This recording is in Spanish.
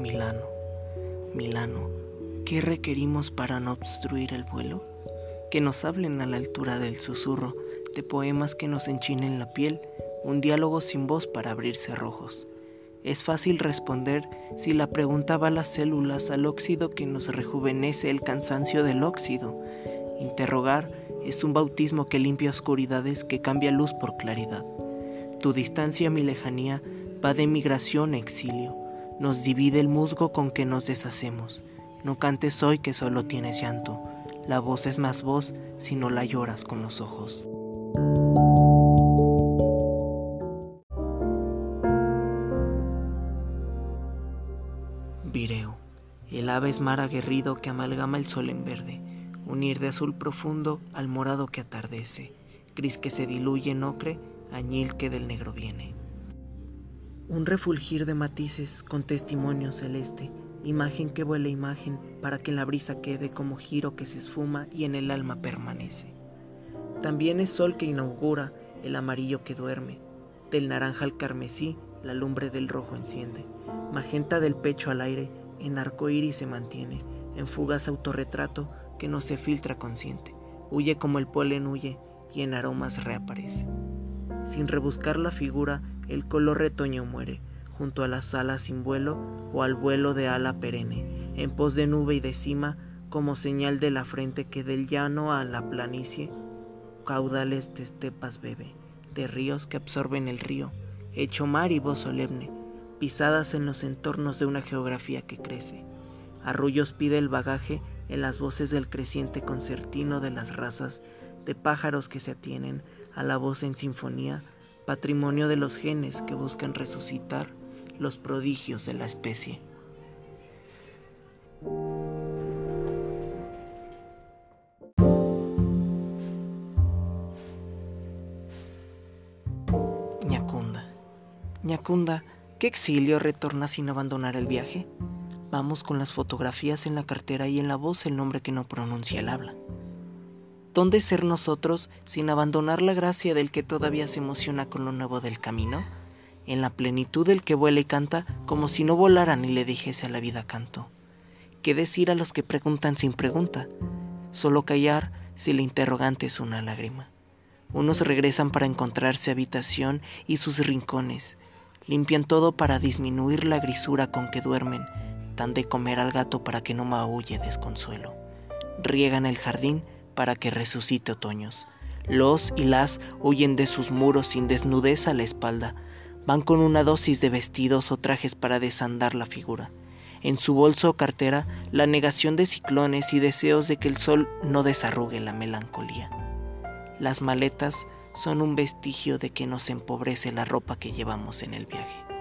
Milano, Milano, ¿qué requerimos para no obstruir el vuelo? Que nos hablen a la altura del susurro de poemas que nos enchinen la piel, un diálogo sin voz para abrirse rojos. Es fácil responder si la pregunta va a las células al óxido que nos rejuvenece el cansancio del óxido. Interrogar es un bautismo que limpia oscuridades, que cambia luz por claridad. Tu distancia, mi lejanía, va de migración a exilio. Nos divide el musgo con que nos deshacemos. No cantes hoy que solo tienes llanto. La voz es más voz si no la lloras con los ojos. Vireo. El ave es mar aguerrido que amalgama el sol en verde, unir de azul profundo al morado que atardece, gris que se diluye en ocre, añil que del negro viene. Un refulgir de matices con testimonio celeste, imagen que vuela imagen para que en la brisa quede como giro que se esfuma y en el alma permanece. También es sol que inaugura el amarillo que duerme, del naranja al carmesí la lumbre del rojo enciende magenta del pecho al aire, en arco iris se mantiene, en fugaz autorretrato que no se filtra consciente, huye como el polen huye y en aromas reaparece. Sin rebuscar la figura, el color retoño muere, junto a las alas sin vuelo o al vuelo de ala perenne, en pos de nube y de cima, como señal de la frente que del llano a la planicie, caudales de estepas bebe, de ríos que absorben el río, hecho mar y voz solemne, pisadas en los entornos de una geografía que crece. Arrullos pide el bagaje en las voces del creciente concertino de las razas de pájaros que se atienen a la voz en sinfonía, patrimonio de los genes que buscan resucitar los prodigios de la especie. Ñacunda. Ñacunda ¿Qué exilio retorna sin abandonar el viaje? Vamos con las fotografías en la cartera y en la voz el nombre que no pronuncia el habla. ¿Dónde ser nosotros sin abandonar la gracia del que todavía se emociona con lo nuevo del camino? En la plenitud del que vuela y canta como si no volara ni le dijese a la vida canto. ¿Qué decir a los que preguntan sin pregunta? Solo callar si el interrogante es una lágrima. Unos regresan para encontrarse habitación y sus rincones, Limpian todo para disminuir la grisura con que duermen, dan de comer al gato para que no maulle desconsuelo. Riegan el jardín para que resucite otoños. Los y las huyen de sus muros sin desnudez a la espalda. Van con una dosis de vestidos o trajes para desandar la figura. En su bolso o cartera, la negación de ciclones y deseos de que el sol no desarrugue la melancolía. Las maletas son un vestigio de que nos empobrece la ropa que llevamos en el viaje.